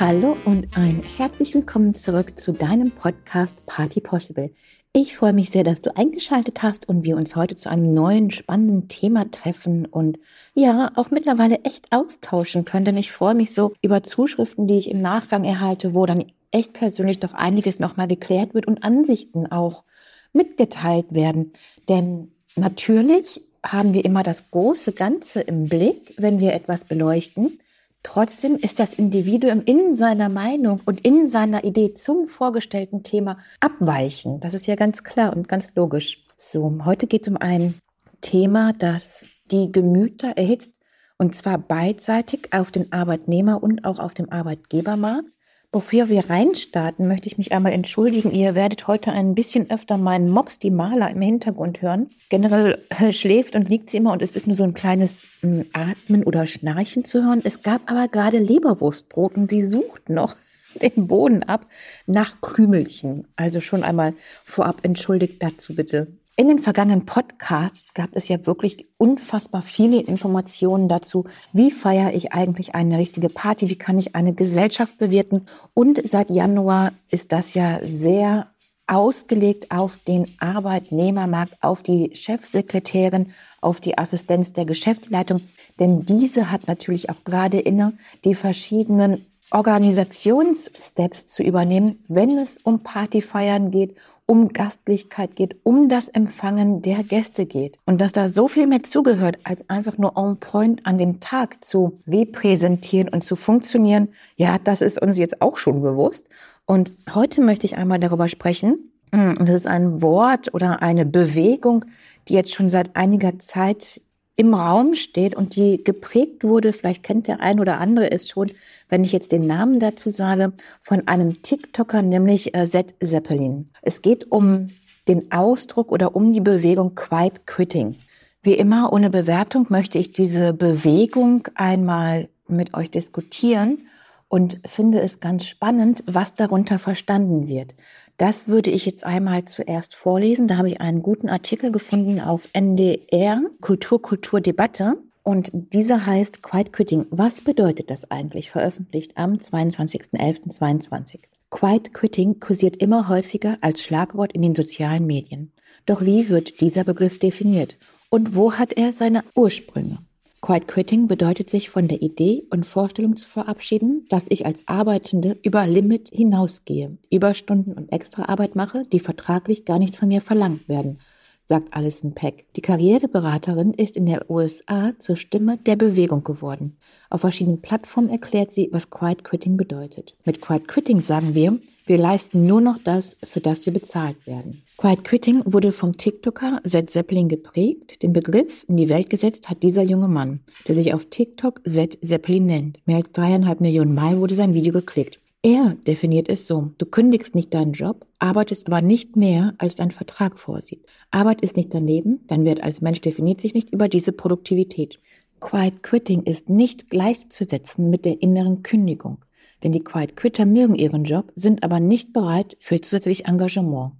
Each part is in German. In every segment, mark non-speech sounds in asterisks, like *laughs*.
Hallo und ein herzlich willkommen zurück zu deinem Podcast Party Possible. Ich freue mich sehr, dass du eingeschaltet hast und wir uns heute zu einem neuen spannenden Thema treffen und ja, auch mittlerweile echt austauschen können, denn ich freue mich so über Zuschriften, die ich im Nachgang erhalte, wo dann echt persönlich doch einiges nochmal geklärt wird und Ansichten auch mitgeteilt werden. Denn natürlich haben wir immer das große Ganze im Blick, wenn wir etwas beleuchten. Trotzdem ist das Individuum in seiner Meinung und in seiner Idee zum vorgestellten Thema abweichen. Das ist ja ganz klar und ganz logisch. So, heute geht es um ein Thema, das die Gemüter erhitzt, und zwar beidseitig auf den Arbeitnehmer und auch auf dem Arbeitgebermarkt. Bevor wir reinstarten, möchte ich mich einmal entschuldigen. Ihr werdet heute ein bisschen öfter meinen Mops, die Maler, im Hintergrund hören. Generell äh, schläft und liegt sie immer und es ist nur so ein kleines äh, Atmen oder Schnarchen zu hören. Es gab aber gerade Leberwurstbrot und sie sucht noch *laughs* den Boden ab nach Krümelchen. Also schon einmal vorab entschuldigt dazu bitte. In den vergangenen Podcasts gab es ja wirklich unfassbar viele Informationen dazu, wie feiere ich eigentlich eine richtige Party, wie kann ich eine Gesellschaft bewirten. Und seit Januar ist das ja sehr ausgelegt auf den Arbeitnehmermarkt, auf die Chefsekretärin, auf die Assistenz der Geschäftsleitung. Denn diese hat natürlich auch gerade inne, die verschiedenen Organisationssteps zu übernehmen, wenn es um Partyfeiern geht, um Gastlichkeit geht, um das Empfangen der Gäste geht. Und dass da so viel mehr zugehört, als einfach nur on point an dem Tag zu repräsentieren und zu funktionieren, ja, das ist uns jetzt auch schon bewusst. Und heute möchte ich einmal darüber sprechen. Und das ist ein Wort oder eine Bewegung, die jetzt schon seit einiger Zeit im Raum steht und die geprägt wurde, vielleicht kennt der ein oder andere es schon, wenn ich jetzt den Namen dazu sage, von einem TikToker, nämlich äh, Zed Zeppelin. Es geht um den Ausdruck oder um die Bewegung Quiet Quitting. Wie immer, ohne Bewertung möchte ich diese Bewegung einmal mit euch diskutieren und finde es ganz spannend, was darunter verstanden wird. Das würde ich jetzt einmal zuerst vorlesen. Da habe ich einen guten Artikel gefunden auf NDR, Kultur, Kultur, Debatte. Und dieser heißt Quiet Quitting. Was bedeutet das eigentlich? Veröffentlicht am 22.11.22. Quiet Quitting kursiert immer häufiger als Schlagwort in den sozialen Medien. Doch wie wird dieser Begriff definiert? Und wo hat er seine Ursprünge? Quiet Quitting bedeutet sich von der Idee und Vorstellung zu verabschieden, dass ich als Arbeitende über Limit hinausgehe, Überstunden und Extraarbeit mache, die vertraglich gar nicht von mir verlangt werden sagt Alison Peck. Die Karriereberaterin ist in der USA zur Stimme der Bewegung geworden. Auf verschiedenen Plattformen erklärt sie, was Quiet Quitting bedeutet. Mit Quiet Quitting sagen wir, wir leisten nur noch das, für das wir bezahlt werden. Quiet Quitting wurde vom TikToker Zed Zeppelin geprägt. Den Begriff in die Welt gesetzt hat dieser junge Mann, der sich auf TikTok Zed Zeppelin nennt. Mehr als dreieinhalb Millionen Mal wurde sein Video geklickt. Er definiert es so. Du kündigst nicht deinen Job, arbeitest aber nicht mehr, als dein Vertrag vorsieht. Arbeit ist nicht dein Leben, dein Wert als Mensch definiert sich nicht über diese Produktivität. Quiet Quitting ist nicht gleichzusetzen mit der inneren Kündigung. Denn die Quiet Quitter mögen ihren Job, sind aber nicht bereit für zusätzlich Engagement.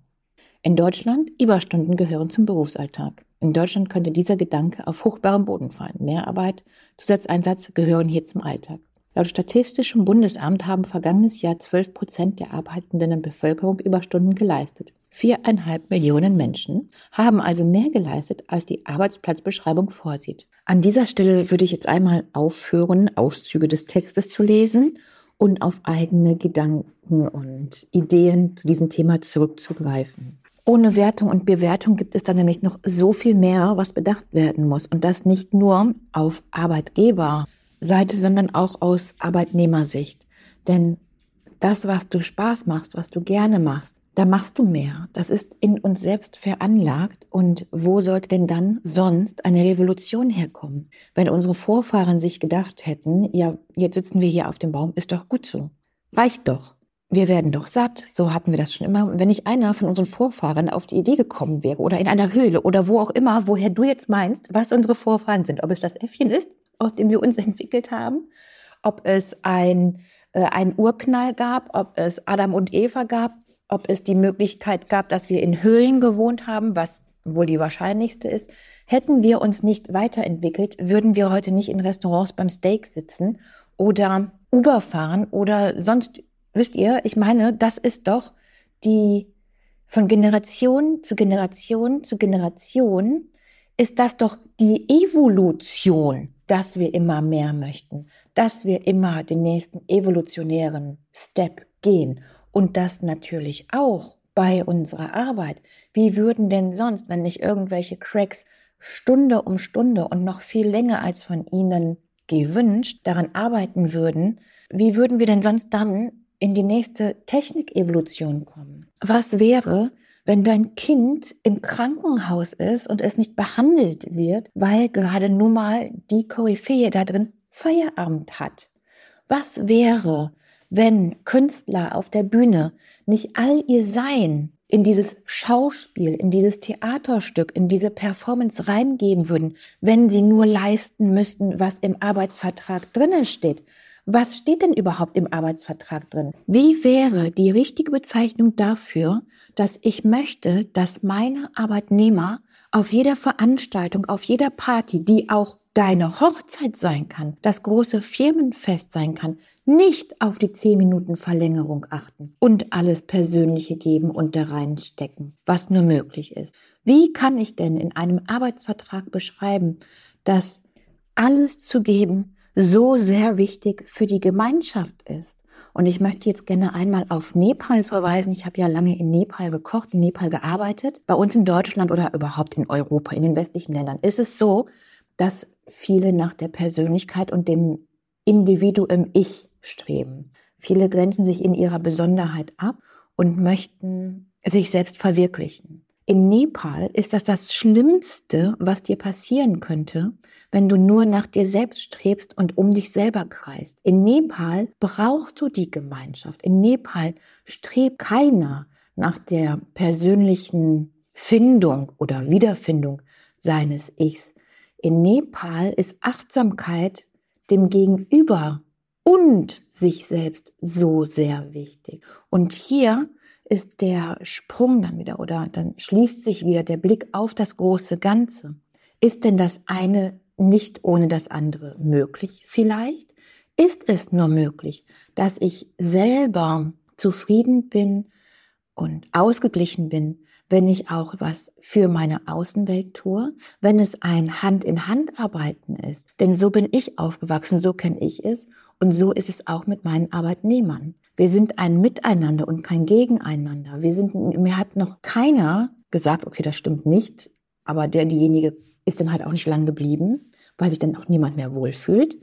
In Deutschland, Überstunden gehören zum Berufsalltag. In Deutschland könnte dieser Gedanke auf fruchtbarem Boden fallen. Mehrarbeit, Zusatzeinsatz gehören hier zum Alltag. Laut Statistischem Bundesamt haben vergangenes Jahr 12 Prozent der arbeitenden Bevölkerung Überstunden geleistet. Viereinhalb Millionen Menschen haben also mehr geleistet, als die Arbeitsplatzbeschreibung vorsieht. An dieser Stelle würde ich jetzt einmal aufhören, Auszüge des Textes zu lesen und auf eigene Gedanken und Ideen zu diesem Thema zurückzugreifen. Ohne Wertung und Bewertung gibt es dann nämlich noch so viel mehr, was bedacht werden muss. Und das nicht nur auf Arbeitgeber Seite, sondern auch aus Arbeitnehmersicht. Denn das, was du Spaß machst, was du gerne machst, da machst du mehr. Das ist in uns selbst veranlagt. Und wo sollte denn dann sonst eine Revolution herkommen? Wenn unsere Vorfahren sich gedacht hätten, ja, jetzt sitzen wir hier auf dem Baum, ist doch gut so. Reicht doch. Wir werden doch satt. So hatten wir das schon immer. Wenn nicht einer von unseren Vorfahren auf die Idee gekommen wäre oder in einer Höhle oder wo auch immer, woher du jetzt meinst, was unsere Vorfahren sind, ob es das Äffchen ist aus dem wir uns *laughs* entwickelt haben, ob es ein, äh, ein Urknall gab, ob es Adam und Eva gab, ob es die Möglichkeit gab, dass wir in Höhlen gewohnt haben, was wohl die wahrscheinlichste ist. Hätten wir uns nicht weiterentwickelt, würden wir heute nicht in Restaurants beim Steak sitzen oder Uber fahren oder sonst, wisst ihr, ich meine, das ist doch die von Generation zu Generation zu Generation ist das doch die Evolution, dass wir immer mehr möchten, dass wir immer den nächsten evolutionären Step gehen und das natürlich auch bei unserer Arbeit. Wie würden denn sonst, wenn nicht irgendwelche Cracks Stunde um Stunde und noch viel länger als von ihnen gewünscht daran arbeiten würden, wie würden wir denn sonst dann in die nächste Technikevolution kommen? Was wäre, wenn dein Kind im Krankenhaus ist und es nicht behandelt wird, weil gerade nun mal die Koryphäe da drin Feierabend hat? Was wäre, wenn Künstler auf der Bühne nicht all ihr Sein in dieses Schauspiel, in dieses Theaterstück, in diese Performance reingeben würden, wenn sie nur leisten müssten, was im Arbeitsvertrag drinnen steht. Was steht denn überhaupt im Arbeitsvertrag drin? Wie wäre die richtige Bezeichnung dafür, dass ich möchte, dass meine Arbeitnehmer auf jeder Veranstaltung, auf jeder Party, die auch deine Hochzeit sein kann, das große Firmenfest sein kann, nicht auf die 10 Minuten Verlängerung achten und alles Persönliche geben und da reinstecken, was nur möglich ist. Wie kann ich denn in einem Arbeitsvertrag beschreiben, dass alles zu geben so sehr wichtig für die Gemeinschaft ist? Und ich möchte jetzt gerne einmal auf Nepal verweisen. Ich habe ja lange in Nepal gekocht, in Nepal gearbeitet. Bei uns in Deutschland oder überhaupt in Europa, in den westlichen Ländern ist es so, dass viele nach der Persönlichkeit und dem Individuum Ich streben. Viele grenzen sich in ihrer Besonderheit ab und möchten sich selbst verwirklichen. In Nepal ist das das Schlimmste, was dir passieren könnte, wenn du nur nach dir selbst strebst und um dich selber kreist. In Nepal brauchst du die Gemeinschaft. In Nepal strebt keiner nach der persönlichen Findung oder Wiederfindung seines Ichs. In Nepal ist Achtsamkeit dem Gegenüber und sich selbst so sehr wichtig. Und hier ist der Sprung dann wieder oder dann schließt sich wieder der Blick auf das große Ganze. Ist denn das eine nicht ohne das andere möglich? Vielleicht ist es nur möglich, dass ich selber zufrieden bin und ausgeglichen bin, wenn ich auch was für meine Außenwelt tue, wenn es ein Hand-in-Hand-Arbeiten ist. Denn so bin ich aufgewachsen, so kenne ich es und so ist es auch mit meinen Arbeitnehmern. Wir sind ein Miteinander und kein Gegeneinander. Wir sind, mir hat noch keiner gesagt, okay, das stimmt nicht, aber der, diejenige ist dann halt auch nicht lang geblieben, weil sich dann auch niemand mehr wohlfühlt.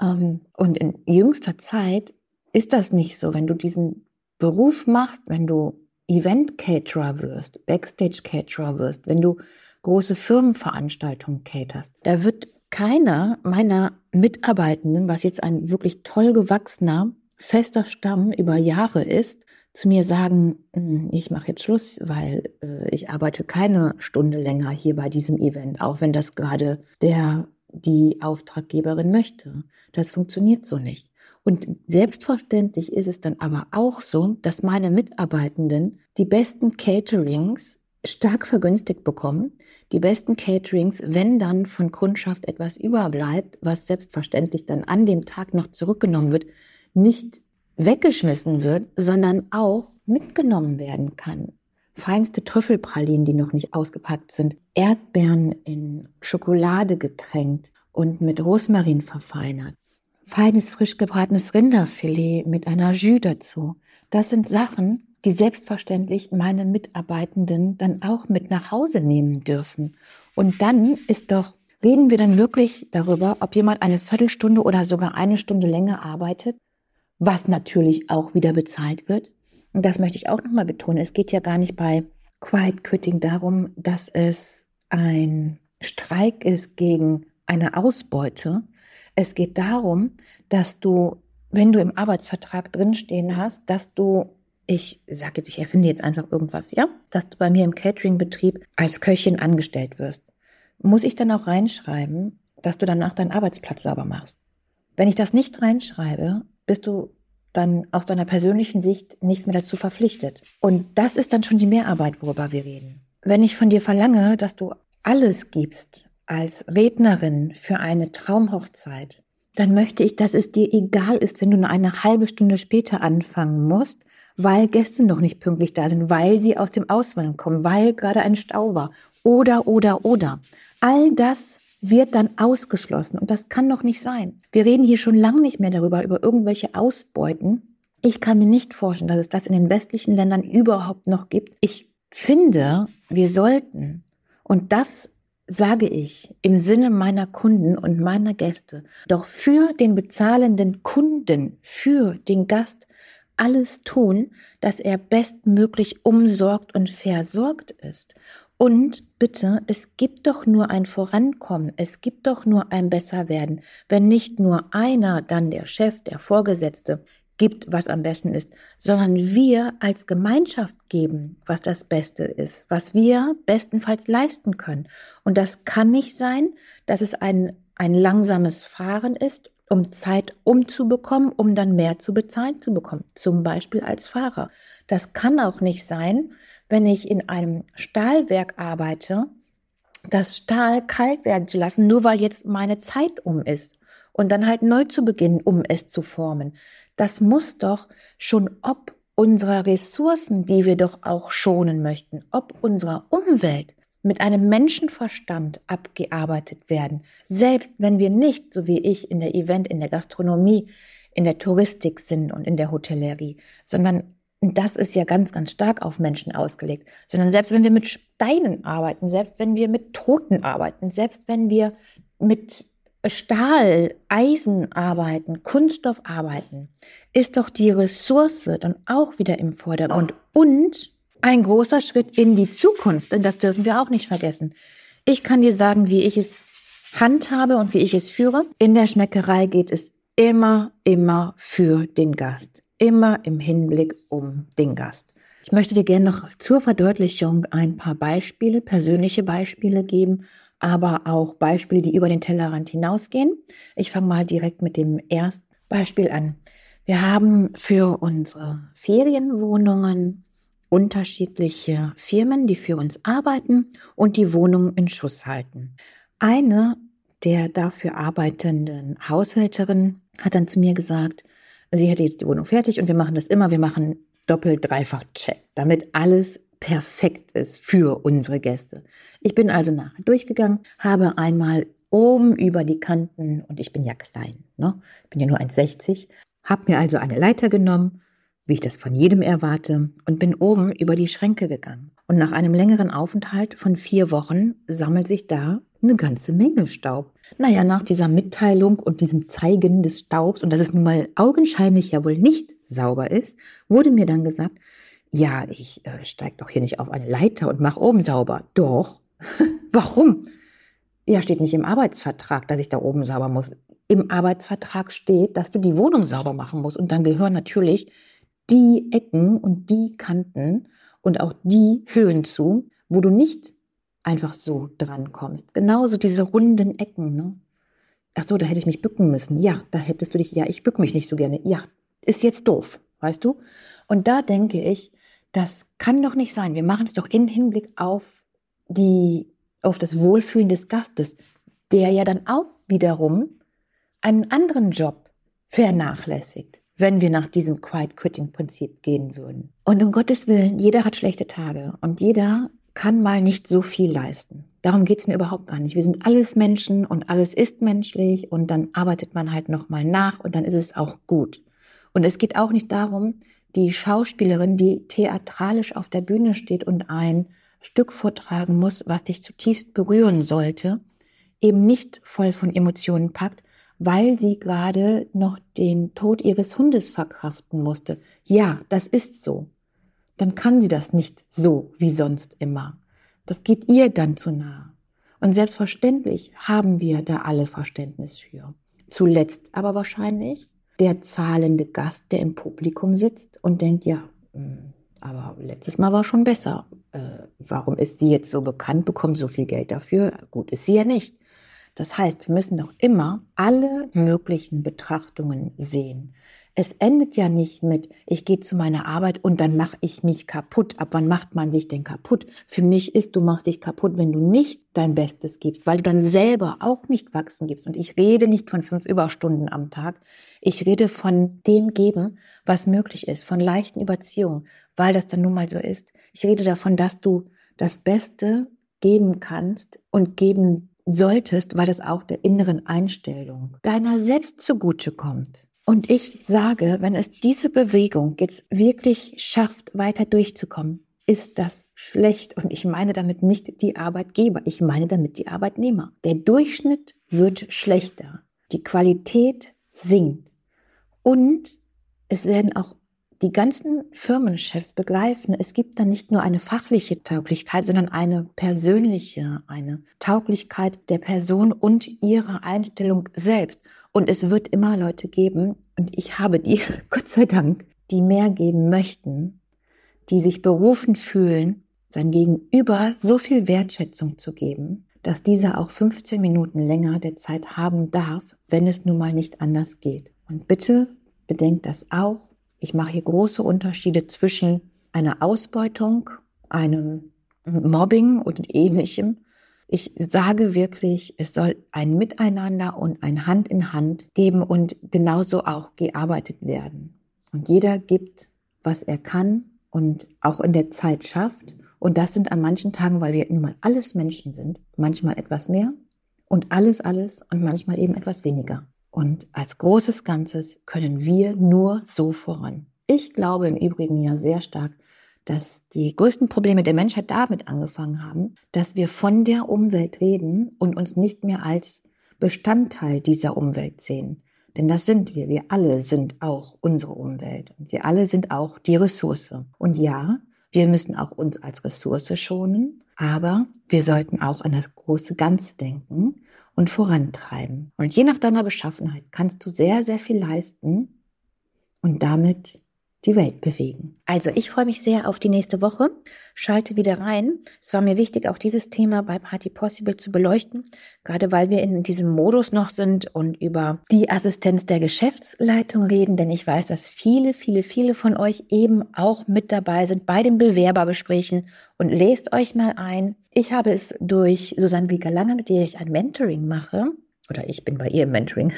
Ähm, und in jüngster Zeit ist das nicht so. Wenn du diesen Beruf machst, wenn du Event-Caterer wirst, Backstage-Caterer wirst, wenn du große Firmenveranstaltungen caterst, da wird keiner meiner Mitarbeitenden, was jetzt ein wirklich toll gewachsener, fester Stamm über Jahre ist, zu mir sagen, hm, ich mache jetzt Schluss, weil äh, ich arbeite keine Stunde länger hier bei diesem Event, auch wenn das gerade der die Auftraggeberin möchte. Das funktioniert so nicht. Und selbstverständlich ist es dann aber auch so, dass meine Mitarbeitenden die besten Caterings stark vergünstigt bekommen. Die besten Caterings, wenn dann von Kundschaft etwas überbleibt, was selbstverständlich dann an dem Tag noch zurückgenommen wird, nicht weggeschmissen wird, sondern auch mitgenommen werden kann. Feinste Trüffelpralinen, die noch nicht ausgepackt sind, Erdbeeren in Schokolade getränkt und mit Rosmarin verfeinert feines, frisch gebratenes Rinderfilet mit einer Jus dazu. Das sind Sachen, die selbstverständlich meine Mitarbeitenden dann auch mit nach Hause nehmen dürfen. Und dann ist doch, reden wir dann wirklich darüber, ob jemand eine Viertelstunde oder sogar eine Stunde länger arbeitet, was natürlich auch wieder bezahlt wird. Und das möchte ich auch nochmal betonen. Es geht ja gar nicht bei Quiet Quitting darum, dass es ein Streik ist gegen eine Ausbeute, es geht darum, dass du, wenn du im Arbeitsvertrag drinstehen hast, dass du ich sage jetzt, ich erfinde jetzt einfach irgendwas, ja, dass du bei mir im Catering-Betrieb als Köchin angestellt wirst. Muss ich dann auch reinschreiben, dass du danach deinen Arbeitsplatz sauber machst? Wenn ich das nicht reinschreibe, bist du dann aus deiner persönlichen Sicht nicht mehr dazu verpflichtet. Und das ist dann schon die Mehrarbeit, worüber wir reden. Wenn ich von dir verlange, dass du alles gibst, als Rednerin für eine Traumhochzeit, dann möchte ich, dass es dir egal ist, wenn du nur eine halbe Stunde später anfangen musst, weil Gäste noch nicht pünktlich da sind, weil sie aus dem Auswahlen kommen, weil gerade ein Stau war oder, oder, oder. All das wird dann ausgeschlossen und das kann doch nicht sein. Wir reden hier schon lange nicht mehr darüber, über irgendwelche Ausbeuten. Ich kann mir nicht vorstellen, dass es das in den westlichen Ländern überhaupt noch gibt. Ich finde, wir sollten, und das sage ich im Sinne meiner Kunden und meiner Gäste, doch für den bezahlenden Kunden, für den Gast alles tun, dass er bestmöglich umsorgt und versorgt ist. Und bitte, es gibt doch nur ein Vorankommen, es gibt doch nur ein Besserwerden, wenn nicht nur einer, dann der Chef, der Vorgesetzte, gibt, was am besten ist, sondern wir als Gemeinschaft geben, was das Beste ist, was wir bestenfalls leisten können. Und das kann nicht sein, dass es ein, ein langsames Fahren ist, um Zeit umzubekommen, um dann mehr zu bezahlen zu bekommen, zum Beispiel als Fahrer. Das kann auch nicht sein, wenn ich in einem Stahlwerk arbeite, das Stahl kalt werden zu lassen, nur weil jetzt meine Zeit um ist und dann halt neu zu beginnen, um es zu formen. Das muss doch schon ob unserer Ressourcen, die wir doch auch schonen möchten, ob unserer Umwelt mit einem Menschenverstand abgearbeitet werden, selbst wenn wir nicht, so wie ich in der Event, in der Gastronomie, in der Touristik sind und in der Hotellerie, sondern das ist ja ganz, ganz stark auf Menschen ausgelegt, sondern selbst wenn wir mit Steinen arbeiten, selbst wenn wir mit Toten arbeiten, selbst wenn wir mit Stahl, Eisen arbeiten, Kunststoff arbeiten, ist doch die Ressource dann auch wieder im Vordergrund und ein großer Schritt in die Zukunft, denn das dürfen wir auch nicht vergessen. Ich kann dir sagen, wie ich es handhabe und wie ich es führe. In der Schmeckerei geht es immer, immer für den Gast. Immer im Hinblick um den Gast. Ich möchte dir gerne noch zur Verdeutlichung ein paar Beispiele, persönliche Beispiele geben aber auch Beispiele, die über den Tellerrand hinausgehen. Ich fange mal direkt mit dem ersten Beispiel an. Wir haben für unsere Ferienwohnungen unterschiedliche Firmen, die für uns arbeiten und die Wohnungen in Schuss halten. Eine der dafür arbeitenden Haushälterinnen hat dann zu mir gesagt, sie hätte jetzt die Wohnung fertig und wir machen das immer, wir machen doppelt, dreifach Check, damit alles perfekt ist für unsere Gäste. Ich bin also nachher durchgegangen, habe einmal oben über die Kanten, und ich bin ja klein, ne? ich bin ja nur 1,60, habe mir also eine Leiter genommen, wie ich das von jedem erwarte, und bin oben über die Schränke gegangen. Und nach einem längeren Aufenthalt von vier Wochen sammelt sich da eine ganze Menge Staub. Naja, nach dieser Mitteilung und diesem Zeigen des Staubs und dass es nun mal augenscheinlich ja wohl nicht sauber ist, wurde mir dann gesagt, ja, ich äh, steige doch hier nicht auf eine Leiter und mache oben sauber. Doch. *laughs* Warum? Ja, steht nicht im Arbeitsvertrag, dass ich da oben sauber muss. Im Arbeitsvertrag steht, dass du die Wohnung sauber machen musst. Und dann gehören natürlich die Ecken und die Kanten und auch die Höhen zu, wo du nicht einfach so dran kommst. Genauso diese runden Ecken. Ne? Ach so, da hätte ich mich bücken müssen. Ja, da hättest du dich, ja, ich bück mich nicht so gerne. Ja, ist jetzt doof, weißt du? Und da denke ich, das kann doch nicht sein. Wir machen es doch in Hinblick auf die, auf das Wohlfühlen des Gastes, der ja dann auch wiederum einen anderen Job vernachlässigt, wenn wir nach diesem Quiet Quitting Prinzip gehen würden. Und um Gottes Willen, jeder hat schlechte Tage und jeder kann mal nicht so viel leisten. Darum geht's mir überhaupt gar nicht. Wir sind alles Menschen und alles ist menschlich und dann arbeitet man halt nochmal nach und dann ist es auch gut. Und es geht auch nicht darum, die Schauspielerin, die theatralisch auf der Bühne steht und ein Stück vortragen muss, was dich zutiefst berühren sollte, eben nicht voll von Emotionen packt, weil sie gerade noch den Tod ihres Hundes verkraften musste. Ja, das ist so. Dann kann sie das nicht so wie sonst immer. Das geht ihr dann zu nahe. Und selbstverständlich haben wir da alle Verständnis für. Zuletzt aber wahrscheinlich der zahlende Gast, der im Publikum sitzt und denkt, ja, hm, aber letztes Mal war schon besser. Äh, warum ist sie jetzt so bekannt, bekommt so viel Geld dafür? Gut, ist sie ja nicht. Das heißt, wir müssen doch immer alle möglichen Betrachtungen sehen. Es endet ja nicht mit, ich gehe zu meiner Arbeit und dann mache ich mich kaputt. Ab wann macht man sich denn kaputt? Für mich ist, du machst dich kaputt, wenn du nicht dein Bestes gibst, weil du dann selber auch nicht wachsen gibst. Und ich rede nicht von fünf Überstunden am Tag. Ich rede von dem Geben, was möglich ist, von leichten Überziehungen, weil das dann nun mal so ist. Ich rede davon, dass du das Beste geben kannst und geben solltest, weil das auch der inneren Einstellung deiner selbst zugute kommt. Und ich sage, wenn es diese Bewegung jetzt wirklich schafft, weiter durchzukommen, ist das schlecht. Und ich meine damit nicht die Arbeitgeber, ich meine damit die Arbeitnehmer. Der Durchschnitt wird schlechter. Die Qualität sinkt. Und es werden auch die ganzen Firmenchefs begreifen, es gibt dann nicht nur eine fachliche Tauglichkeit, sondern eine persönliche, eine Tauglichkeit der Person und ihrer Einstellung selbst. Und es wird immer Leute geben, und ich habe die, *laughs* Gott sei Dank, die mehr geben möchten, die sich berufen fühlen, sein Gegenüber so viel Wertschätzung zu geben, dass dieser auch 15 Minuten länger der Zeit haben darf, wenn es nun mal nicht anders geht. Und bitte bedenkt das auch ich mache hier große Unterschiede zwischen einer Ausbeutung, einem Mobbing und ähnlichem. Ich sage wirklich, es soll ein Miteinander und ein Hand in Hand geben und genauso auch gearbeitet werden. Und jeder gibt, was er kann und auch in der Zeit schafft. Und das sind an manchen Tagen, weil wir nun mal alles Menschen sind, manchmal etwas mehr und alles, alles und manchmal eben etwas weniger. Und als großes Ganzes können wir nur so voran. Ich glaube im Übrigen ja sehr stark, dass die größten Probleme der Menschheit damit angefangen haben, dass wir von der Umwelt reden und uns nicht mehr als Bestandteil dieser Umwelt sehen. Denn das sind wir. Wir alle sind auch unsere Umwelt. Wir alle sind auch die Ressource. Und ja, wir müssen auch uns als Ressource schonen, aber wir sollten auch an das große Ganze denken und vorantreiben. Und je nach deiner Beschaffenheit kannst du sehr, sehr viel leisten und damit die Welt bewegen. Also ich freue mich sehr auf die nächste Woche. Schalte wieder rein. Es war mir wichtig, auch dieses Thema bei Party Possible zu beleuchten, gerade weil wir in diesem Modus noch sind und über die Assistenz der Geschäftsleitung reden, denn ich weiß, dass viele, viele, viele von euch eben auch mit dabei sind bei den Bewerberbesprächen und lest euch mal ein. Ich habe es durch Susanne Wieger-Lange, mit der ich ein Mentoring mache, oder ich bin bei ihr im Mentoring.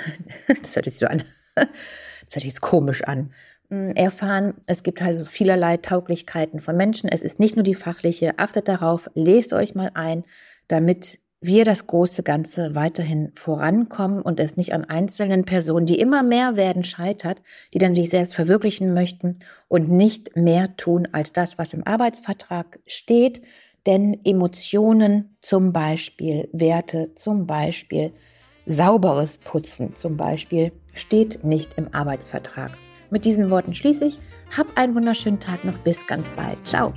*laughs* Das hört sich so an. Das hört sich jetzt komisch an. Erfahren, es gibt halt so vielerlei Tauglichkeiten von Menschen. Es ist nicht nur die fachliche. Achtet darauf, lest euch mal ein, damit wir das große Ganze weiterhin vorankommen und es nicht an einzelnen Personen, die immer mehr werden, scheitert, die dann sich selbst verwirklichen möchten und nicht mehr tun als das, was im Arbeitsvertrag steht. Denn Emotionen zum Beispiel, Werte zum Beispiel, sauberes Putzen zum Beispiel, steht nicht im Arbeitsvertrag. Mit diesen Worten schließe ich. Hab einen wunderschönen Tag noch. Bis ganz bald. Ciao.